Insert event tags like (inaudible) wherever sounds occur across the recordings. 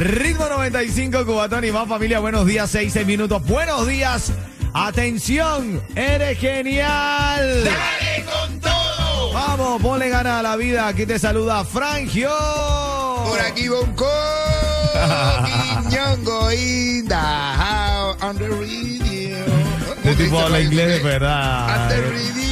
Ritmo 95, Cubatón y más familia. Buenos días, 6, 6 minutos. Buenos días. Atención, eres genial. ¡Dale con todo! Vamos, ponle gana a la vida. Aquí te saluda Frangio. Por aquí y Ñongo in the house on the radio. Este tipo habla inglés de On verdad. the radio.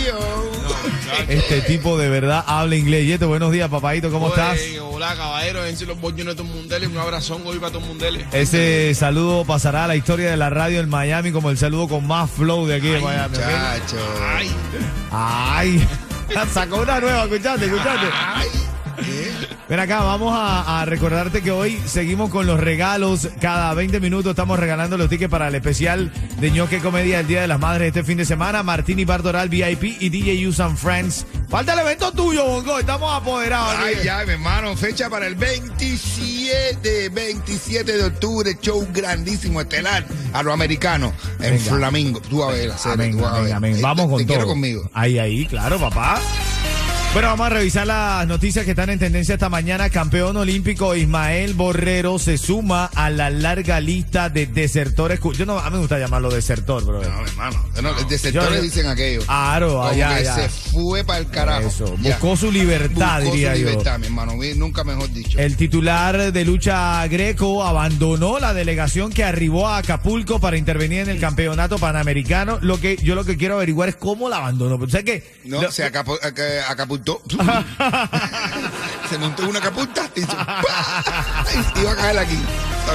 Este tipo de verdad habla inglés. Y este, buenos días, papadito, ¿cómo estás? Hola, caballero, en los bollones de mundial. Un abrazón hoy para mundial. Ese saludo pasará a la historia de la radio en Miami como el saludo con más flow de aquí de Miami. Ay, Ay, (laughs) sacó una nueva, escuchate, escuchate. Ay. Ven acá, vamos a, a recordarte que hoy seguimos con los regalos. Cada 20 minutos estamos regalando los tickets para el especial de ñoque comedia el Día de las Madres este fin de semana. Martini Bardoral VIP y DJ Use and Friends. Falta el evento tuyo, Bongo. Estamos apoderados. Ay, aquí. ya, mi hermano, fecha para el 27, 27 de octubre, show grandísimo, estelar, a lo americano, en. Flamingo. Tú a ver, Amén, amén, amén. Vamos te- con te todo. quiero conmigo. Ahí, ahí, claro, papá. Bueno, vamos a revisar las noticias que están en tendencia esta mañana. Campeón olímpico Ismael Borrero se suma a la larga lista de desertores. Yo no, a mí me gusta llamarlo desertor, bro. No, hermano, no, de sectores Yo- dicen aquello. Claro, allá, que allá. se fue para el carajo. Eso, buscó su libertad, Buscó diría su yo. libertad, mi hermano, nunca mejor dicho. El titular de lucha greco abandonó la delegación que arribó a Acapulco para intervenir en el campeonato panamericano. Lo que yo lo que quiero averiguar es cómo la abandonó. O sea que No, lo- se acapu- se montó una caputa y hizo iba a caer aquí.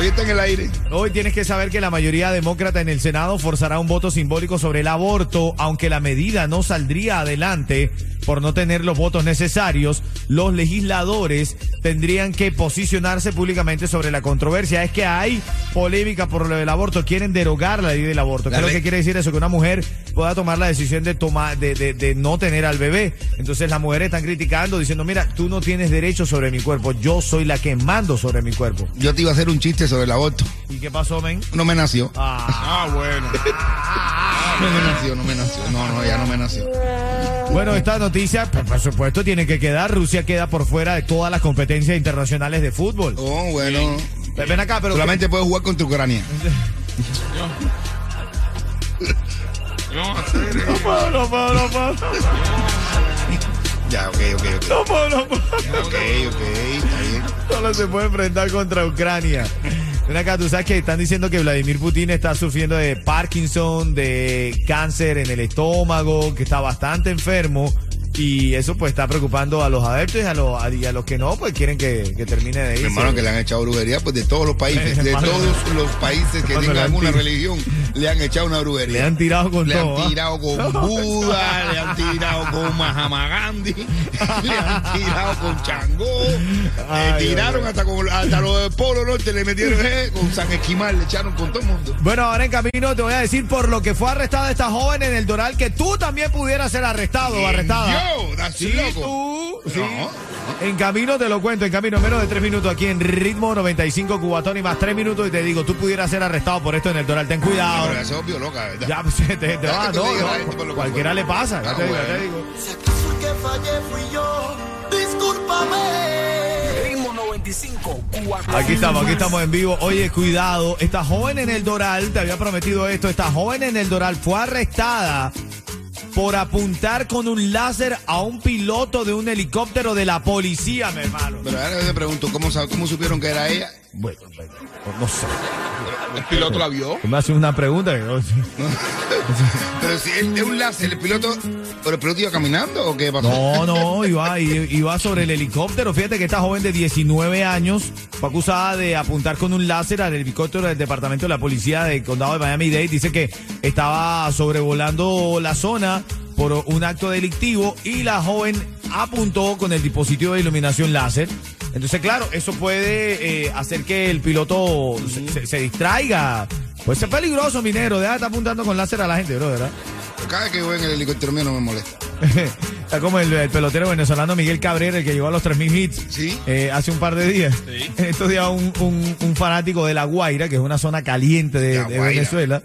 Está en el aire. Hoy tienes que saber que la mayoría demócrata en el Senado forzará un voto simbólico sobre el aborto, aunque la medida no saldría adelante por no tener los votos necesarios, los legisladores tendrían que posicionarse públicamente sobre la controversia. Es que hay polémica por lo del aborto, quieren derogar la ley del aborto. ¿Qué es lo que quiere decir eso? Que una mujer pueda tomar la decisión de tomar, de, de, de no tener al bebé. Entonces las mujeres están criticando, diciendo, mira, tú no tienes derecho sobre mi cuerpo, yo soy la que mando sobre mi cuerpo. Yo te iba a hacer un chiste sobre el aborto. ¿Y qué pasó, men? No me nació. Ah. ah, bueno. No me nació, no me nació. No, no, ya no me nació. Bueno, esta noticia, por supuesto, tiene que quedar. Rusia queda por fuera de todas las competencias internacionales de fútbol. Oh, bueno. Ven acá, pero. Solamente puedes jugar contra Ucrania. (laughs) No. No puedo, no puedo, no puedo. Ya, ok, ok, ok. No puedo, no puedo. Ok, ok, está bien. Solo se puede enfrentar contra Ucrania. Ven acá, tú sabes que están diciendo que Vladimir Putin está sufriendo de Parkinson, de cáncer en el estómago, que está bastante enfermo. Y eso pues está preocupando a los adeptos y a los, y a los que no, pues quieren que, que termine de irse. hermano, que le han echado brujería, pues de todos los países, (laughs) de todos los países que tengan alguna religión, le han echado una brujería. Le han tirado con Le todo. han ¿ah? tirado con (laughs) Buda, le han tirado con Mahatma Gandhi, (laughs) le han tirado con Changó, le tiraron hasta con hasta los del Polo Norte, le metieron eh, con San Esquimal, le echaron con todo el mundo. Bueno, ahora en camino te voy a decir por lo que fue arrestada esta joven en el Doral que tú también pudieras ser arrestado o arrestada. Yo, that's Sí, loco. tú. Sí. No. En camino te lo cuento, en camino menos de tres minutos aquí en ritmo 95 Cubatón y más tres minutos y te digo, tú pudieras ser arrestado por esto en el Doral. Ten cuidado. Pero eso es obvio, loca, ¿verdad? Ya, pues, te, te Ya va, que tú no, no, Cualquiera fue. le pasa, ya Ah, te digo, ya te bueno. digo. Si acaso el que fallé fui yo, discúlpame. Ritmo 95, Cubatón. Aquí estamos, aquí estamos en vivo. Oye, cuidado, esta joven en el Doral, te había prometido esto, esta joven en el Doral fue arrestada por apuntar con un láser a un piloto de un helicóptero de la policía, mi hermano. Pero ahora te pregunto, ¿cómo, ¿cómo supieron que era ella? Bueno, bueno, no sé. El piloto la vio. Me haces una pregunta. que. (laughs) Pero si es es un láser, el piloto, ¿pero el piloto iba caminando o qué pasó? No, no, iba, iba sobre el helicóptero. Fíjate que esta joven de 19 años fue acusada de apuntar con un láser al helicóptero del departamento de la policía del condado de Miami-Dade. Dice que estaba sobrevolando la zona por un acto delictivo y la joven apuntó con el dispositivo de iluminación láser. Entonces, claro, eso puede eh, hacer que el piloto se, se- se distraiga Pues es peligroso, minero. Deja de estar apuntando con láser a la gente, bro, ¿verdad? Cada vez que voy en el helicóptero mío no me molesta. (laughs) Está como el, el pelotero venezolano Miguel Cabrera, el que llegó a los 3.000 hits Sí. eh, hace un par de días. (laughs) En estos días un, un- un fanático de La Guaira, que es una zona caliente de. Venezuela,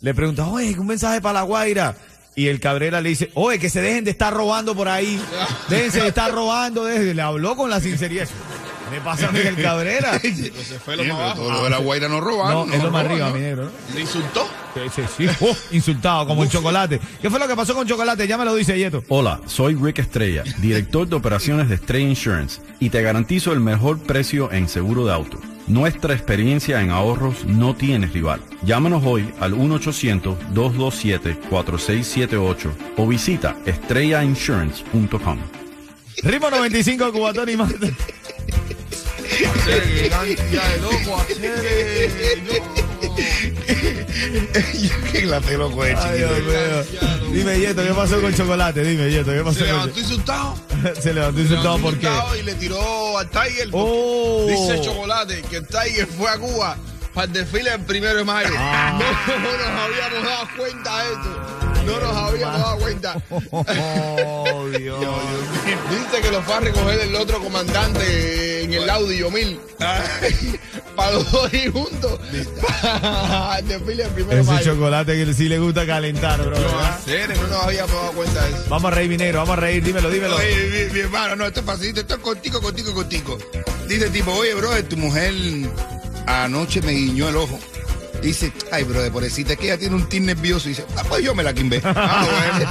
le pregunta, oye, un mensaje para La Guaira. Y el Cabrera le dice, oye, que se dejen de estar robando por ahí. Déjense de estar robando. déjense". Le habló con la sinceridad. Me pasa a Miguel Cabrera. (laughs) Se fue lo Bien, más pero todo abajo. lo de la guaira no roban. No, es lo más arriba, mi negro, ¿no? Le insultó. Sí, sí, sí. Oh, insultado, como el chocolate. ¿Qué fue lo que pasó con chocolate? Ya me lo dice Yeto. Hola, soy Rick Estrella, director de operaciones de Estrella Insurance y te garantizo el mejor precio en seguro de auto. Nuestra experiencia en ahorros no tiene rival. Llámanos hoy al 1-800-227-4678 o visita estrellainsurance.com. Ritmo 95, Cubatón y más. (laughs) Qué cantidad de loco, clase es, Dios chiquito. Dime, Yeto, ¿qué pasó con chocolate? Dime, Yeto, ¿qué pasó Se con levantó insultado. (laughs) Se levantó insultado, Se ¿por levantó qué? insultado Y le tiró al Tiger. Oh. Dice Chocolate que el Tiger fue a Cuba para el desfile del primero de mayo. Ah. (laughs) No, no nos habíamos dado cuenta de esto. No nos habíamos dado cuenta. (laughs) Oh, Dios. Dice que lo fue a recoger el otro comandante en el Audi Yomil. (laughs) Para los dos ir juntos. Para el desfile del primero Ese mayo. chocolate que sí le gusta calentar, bro. No, no nos habíamos dado cuenta de eso. Vamos a reír, mi negro, vamos a reír, dímelo, dímelo. Oye, mi, mi hermano, no, esto es facilito, esto es contigo, contigo, contigo. Dice tipo, oye, bro, tu mujer anoche me guiñó el ojo. Dice, ay, bro, de pobrecita, es que ella tiene un tic nervioso. Y dice, ah, pues yo me la quimbé. (laughs) Ah, bueno.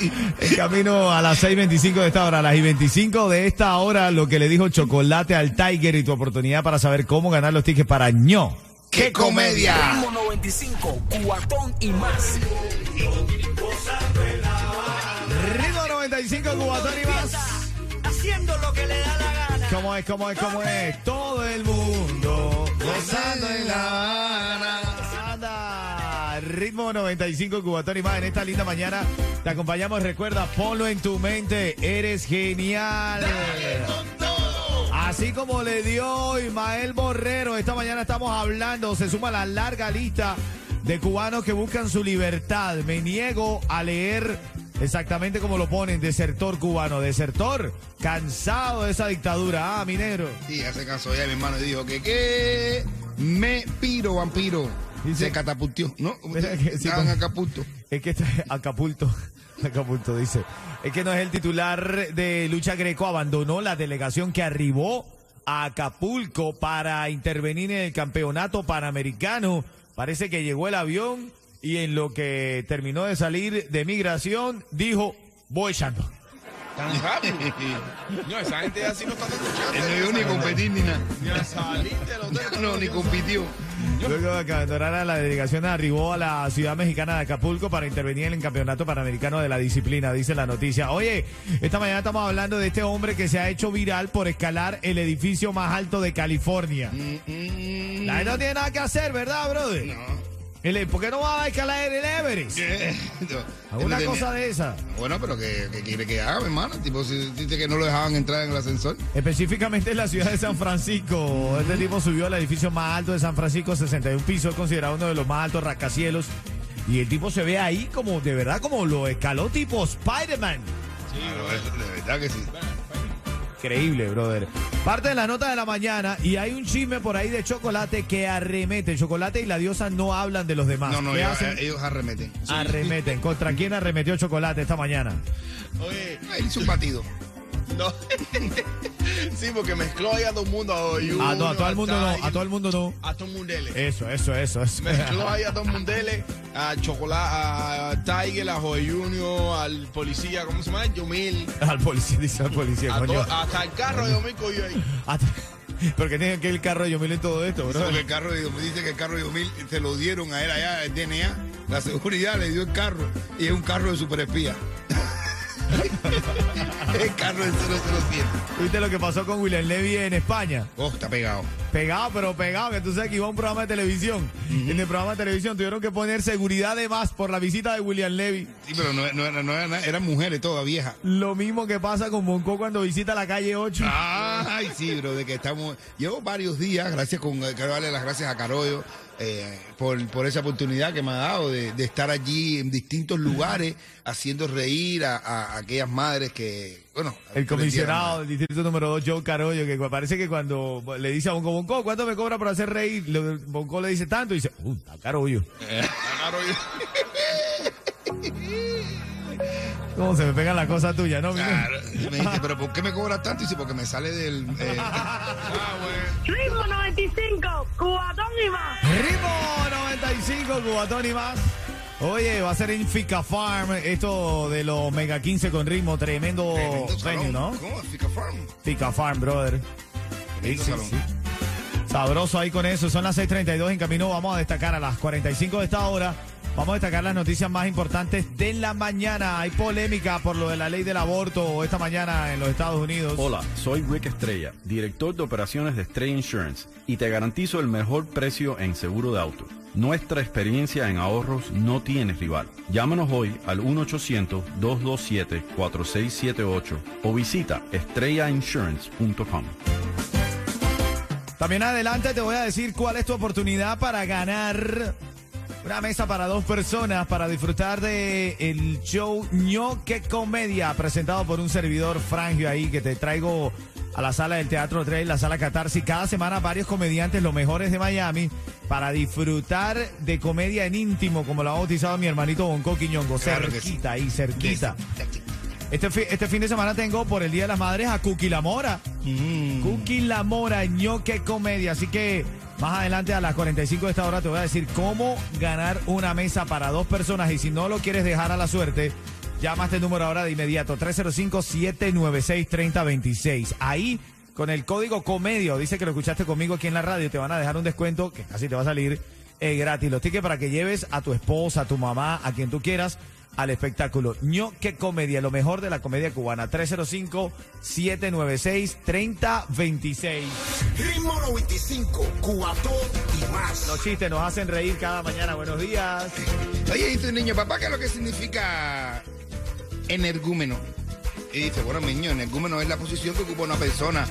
(laughs) En camino a las 6.25 de esta hora, a las y 25 de esta hora, lo que le dijo Chocolate al Tiger y tu oportunidad para saber cómo ganar los tickets para ño. ¡Qué comedia! Ritmo 95, cuatón y más. Ritmo 95, Cubatón y más. Haciendo lo que le da la gana. ¿Cómo es, cómo es, cómo es? Todo el mundo gozando en la Habana. Ritmo 95, Cubatón y más. En esta linda mañana te acompañamos. Recuerda, ponlo en tu mente. Eres genial. Así como le dio Ismael Borrero, esta mañana estamos hablando, se suma la larga lista de cubanos que buscan su libertad. Me niego a leer exactamente como lo ponen, desertor cubano, desertor, cansado de esa dictadura, ah, minero. Sí, hace caso ya mi hermano y dijo que qué me piro, vampiro. Dice- Se catapultió, ¿no? (laughs) Que sí, Estaban con- acá a punto. Es que está Acapulto. Acapulto (laughs) dice. Es que no es el titular de lucha greco. Abandonó la delegación que arribó a Acapulco para intervenir en el campeonato panamericano. Parece que llegó el avión y en lo que terminó de salir de migración dijo, voy echando. Tan rápido. No, esa gente así no está escuchando. Él no ni competir ni nada. Ni a salir del hotel. No, ni compitió. Luego de que abandonara la delegación, arribó a la ciudad mexicana de Acapulco para intervenir en el campeonato panamericano de la disciplina, dice la noticia. Oye, esta mañana estamos hablando de este hombre que se ha hecho viral por escalar el edificio más alto de California. Mm, La gente no tiene nada que hacer, ¿verdad, brother? No. El- ¿Por qué no va a escalar el Everest? No, Alguna él cosa tenía- de esa. Bueno, pero que, que quiere que haga, mi hermano. Tipo, si dice que no lo dejaban entrar en el ascensor. Específicamente en la ciudad de San Francisco. Este tipo subió al edificio más alto de San Francisco, 61 pisos, considerado uno de los más altos rascacielos. Y el tipo se ve ahí como, de verdad, como lo escaló tipo Spider-Man. Claro, es- de verdad que sí. Increíble, brother. Parte de la nota de la mañana y hay un chisme por ahí de chocolate que arremete. Chocolate y la diosa no hablan de los demás. No, no, ¿Qué ellos, arremeten. Arremeten. ¿Contra quién arremetió chocolate esta mañana? Oye, Él hizo un batido. No. (laughs) sí, porque mezcló ahí a todo el mundo. A, Oyuno, Ah, no, a todo el mundo no, a todo el mundo no. A todo el mundele. Eso, eso, eso, eso. Mezcló ahí a (laughs) todo el mundele, a Chocolate, a Tiger, a Joey Junior, al policía, ¿cómo se llama? Yomil. Al policía, dice al policía, A coño. to- hasta el carro de Yomil cogió ahí. (laughs) Porque tiene que ir el carro de Yomil en todo esto, bro. Porque el carro de me dice que el carro de 2000 se lo dieron a él allá, el DNA. La seguridad le dio el carro y es un carro de superespía. (laughs) el carro del 007. ¿Viste lo que pasó con William Levy en España? Oh, está pegado. Pegado, pero pegado, que tú sabes que iba a un programa de televisión. En el programa de televisión tuvieron que poner seguridad de más por la visita de William Levy. Sí, pero no, no, era- no era nada, eran mujeres todas viejas. Lo mismo que pasa con Bonco cuando visita la calle 8. Ay, sí, bro, de que estamos. Llevo varios días, gracias con. Quiero darle las gracias a Carollo eh, por, por esa oportunidad que me ha dado de, de estar allí en distintos lugares haciendo reír a, a aquellas madres que. Bueno, El comisionado del distrito número 2, Joe Carollo, que parece que cuando le dice a Bonco, Bonco, ¿cuánto me cobra por hacer reír? Le- Bonco le dice tanto y dice, uh, está Carollo. (laughs) ¿Cómo se me pegan las cosas tuyas, no? Claro. Y me dice, ¿pero por qué me cobras tanto? Y dice, porque me sale del. eh, (laughs) Ritmo 95, Cubatón y más. Ritmo 95, Cubatón y más. Oye, va a ser en Fica Farm, esto de los Mega 15 con ritmo, tremendo, tremendo. ¿no? ¿Cómo? Fica Farm. Fica Farm, brother. Tremendo Sí, sí, salón. sí. Sabroso ahí con eso. Son las 6:32 en camino. Vamos a destacar a las 45 de esta hora. Vamos a destacar las noticias más importantes de la mañana. Hay polémica por lo de la ley del aborto esta mañana en los Estados Unidos. Hola, soy Rick Estrella, director de operaciones de Estrella Insurance y te garantizo el mejor precio en seguro de auto. Nuestra experiencia en ahorros no tiene rival. Llámanos hoy al 1-800-227-4678 o visita estrellainsurance.com. También adelante te voy a decir cuál es tu oportunidad para ganar una mesa para dos personas para disfrutar de el show ñoque comedia presentado por un servidor frangio ahí que te traigo a la sala del Teatro 3, la sala Catarsis. Cada semana varios comediantes, los mejores de Miami, para disfrutar de comedia en íntimo, como lo ha bautizado mi hermanito Bonco Quiñongo. Claro que sí. cerquita ahí, cerquita. Este, fi- este fin de semana tengo por el Día de las Madres a Cookie La Mora. Mm. Cookie La Mora, ñoque comedia. Así que más adelante a las 45 de esta hora te voy a decir cómo ganar una mesa para dos personas. Y si no lo quieres dejar a la suerte, llama a este número ahora de inmediato, 305-796-3026. Ahí, con el código comedio, dice que lo escuchaste conmigo aquí en la radio, te van a dejar un descuento que casi te va a salir eh, gratis. Los tickets para que lleves a tu esposa, a tu mamá, a quien tú quieras al espectáculo. ñoque comedia, lo mejor de la comedia cubana. 305-796-3026. Ritmo 95, Cubatón y más. Los chistes nos hacen reír cada mañana. Buenos días. Oye, dice un niño, papá, ¿qué es lo que significa energúmeno? Y dice, bueno, niño, energúmeno es la posición que ocupa una persona.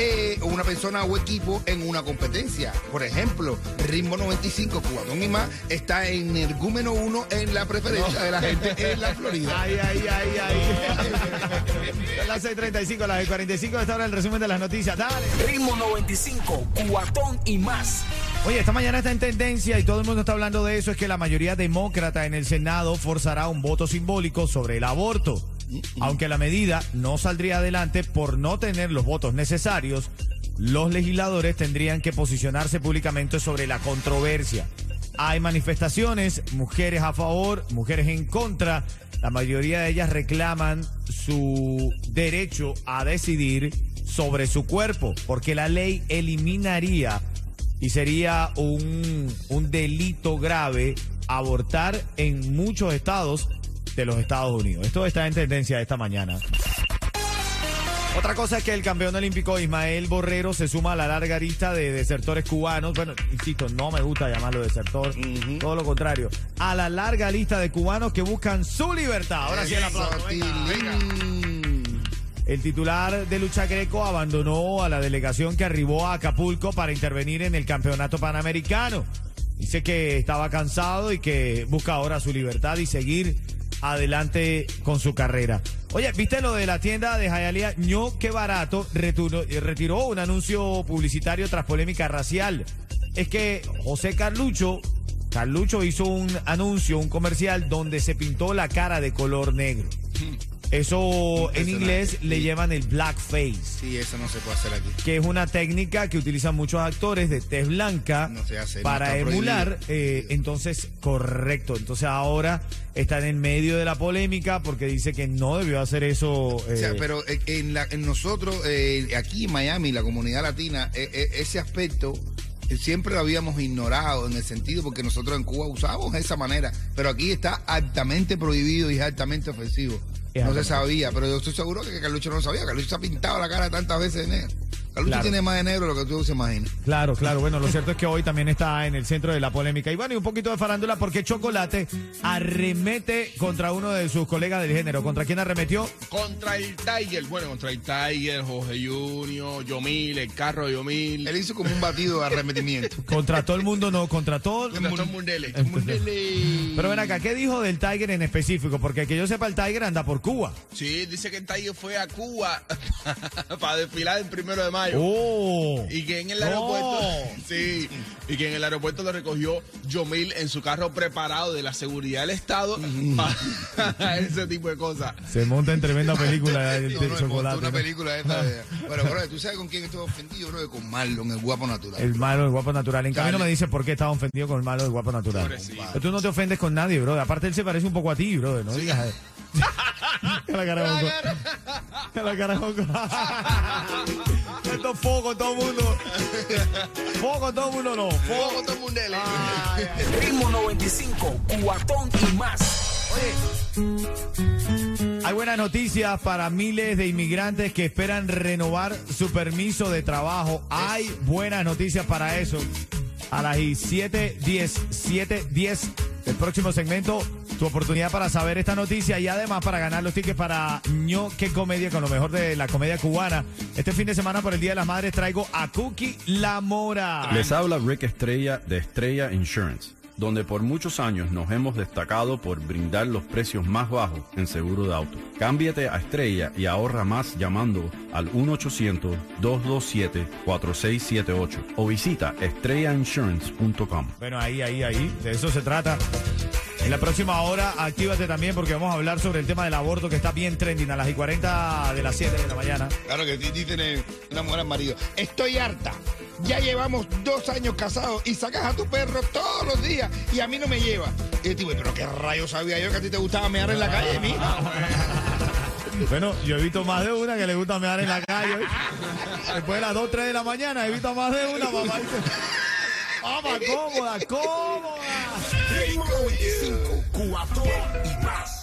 eh, o una persona o equipo en una competencia. Por ejemplo, Ritmo 95, Cubatón y más, está en Energúmeno 1 en la preferencia de la gente en la Florida. Ay, ay, ay, ay. (laughs) Las 6.35, las 45 de esta hora el resumen de las noticias. Dale. Ritmo 95, Cubatón y más. Oye, esta mañana está en tendencia y todo el mundo está hablando de eso, es que la mayoría demócrata en el Senado forzará un voto simbólico sobre el aborto. Aunque la medida no saldría adelante por no tener los votos necesarios, los legisladores tendrían que posicionarse públicamente sobre la controversia. Hay manifestaciones, mujeres a favor, mujeres en contra. La mayoría de ellas reclaman su derecho a decidir sobre su cuerpo, porque la ley eliminaría y sería un, un delito grave abortar en muchos estados de los Estados Unidos. Esto está en tendencia esta mañana. Otra cosa es que el campeón olímpico Ismael Borrero se suma a la larga lista de desertores cubanos. Bueno, insisto, no me gusta llamarlo desertor, todo lo contrario. A la larga lista de cubanos que buscan su libertad. Ahora sí el aplauso. El titular de lucha greco abandonó a la delegación que arribó a Acapulco para intervenir en el campeonato panamericano. Dice que estaba cansado y que busca ahora su libertad y seguir adelante con su carrera. Oye, ¿viste lo de la tienda de Jayalía? ño, qué barato, eh, retiró un anuncio publicitario tras polémica racial. Es que José Carlucho, Carlucho hizo un anuncio, un comercial donde se pintó la cara de color negro. Eso en inglés le sí. llaman el blackface, Sí, eso no se puede hacer aquí. que es una técnica que utilizan muchos actores de tez blanca No se hace, no para está emular. eh, entonces, correcto. Entonces ahora están en medio de la polémica porque dice que no debió hacer eso. O sea, eh, pero en, en la- en nosotros, eh, aquí en Miami, la comunidad latina, eh, eh, ese aspecto eh, siempre lo habíamos ignorado en el sentido porque nosotros en Cuba usábamos esa manera, pero aquí está altamente prohibido y es altamente ofensivo. No se sabía, pero yo estoy seguro que Carlucho no lo sabía. Carlucho se ha pintado la cara tantas veces de negro. La lucha Claro. tiene más de negro de lo que tú se imaginas. Claro, claro. Bueno, lo cierto es que hoy también está en el centro de la polémica. Y bueno, y un poquito de farándula porque Chocolate arremete contra uno de sus colegas del género. ¿Contra quién arremetió? Contra el Tiger, bueno, contra el Tiger, Jorge Junior, Yomil, el carro de Yomil. Él hizo como un batido de arremetimiento. (laughs) Contra todo el mundo, no, contra todo. Contra todo (laughs) Mundele. Pero ven acá, ¿qué dijo del Tiger en específico? Porque que yo sepa, el Tiger anda por Cuba. Sí, dice que el Tiger fue a Cuba (laughs) para desfilar el primero de mayo. ¡Oh! Y que en el aeropuerto, (laughs) sí, y que en el aeropuerto lo recogió Yomil en su carro preparado de la seguridad del Estado para (laughs) ese tipo de cosas. Se monta en tremenda (laughs) película No, no, chocolate. una ¿no? película esta de... Bueno, bro, ¿tú sabes con quién estoy ofendido, bro? Con Marlon, el guapo natural. El malo, el guapo natural. En cambio, no me dice por qué estaba ofendido con el malo, el guapo natural. Pero tú no te ofendes con nadie, bro. Aparte, él se parece un poco a ti, bro. No digas. (laughs) la cara de Bongo. La cara de Bongo. Esto es foco todo el mundo. Foco todo el mundo, no. Foco. Todo Mundele. Ritmo 95, cuatón y más. Hay buenas noticias para miles de inmigrantes que esperan renovar su permiso de trabajo. Hay buenas noticias para eso. A las 7, 10, 7, 10 del próximo segmento, tu oportunidad para saber esta noticia y además para ganar los tickets para ño que comedia con lo mejor de la comedia cubana. Este fin de semana por el Día de las Madres traigo a Cookie La Mora. Les habla Rick Estrella de Estrella Insurance, donde por muchos años nos hemos destacado por brindar los precios más bajos en seguro de auto. Cámbiate a Estrella y ahorra más llamando al 1-800-227-4678 o visita estrellainsurance.com. Bueno, ahí, ahí, ahí. De eso se trata. En la próxima hora, actívate también porque vamos a hablar sobre el tema del aborto que está bien trending a las y 40 de las 7 de la mañana. Claro que sí, dicen una mujer al marido. Estoy harta. Ya llevamos dos años casados y sacas a tu perro todos los días y a mí no me lleva. Y el tipo, pero qué rayos sabía yo que a ti te gustaba mear en la calle, mija. (laughs) Bueno, yo he visto más de una que le gusta mear en la calle. Después de las 2, 3 de la mañana, he visto más de una, mamá. (laughs) Vamos, cómoda, cómoda. 5, 4 e más.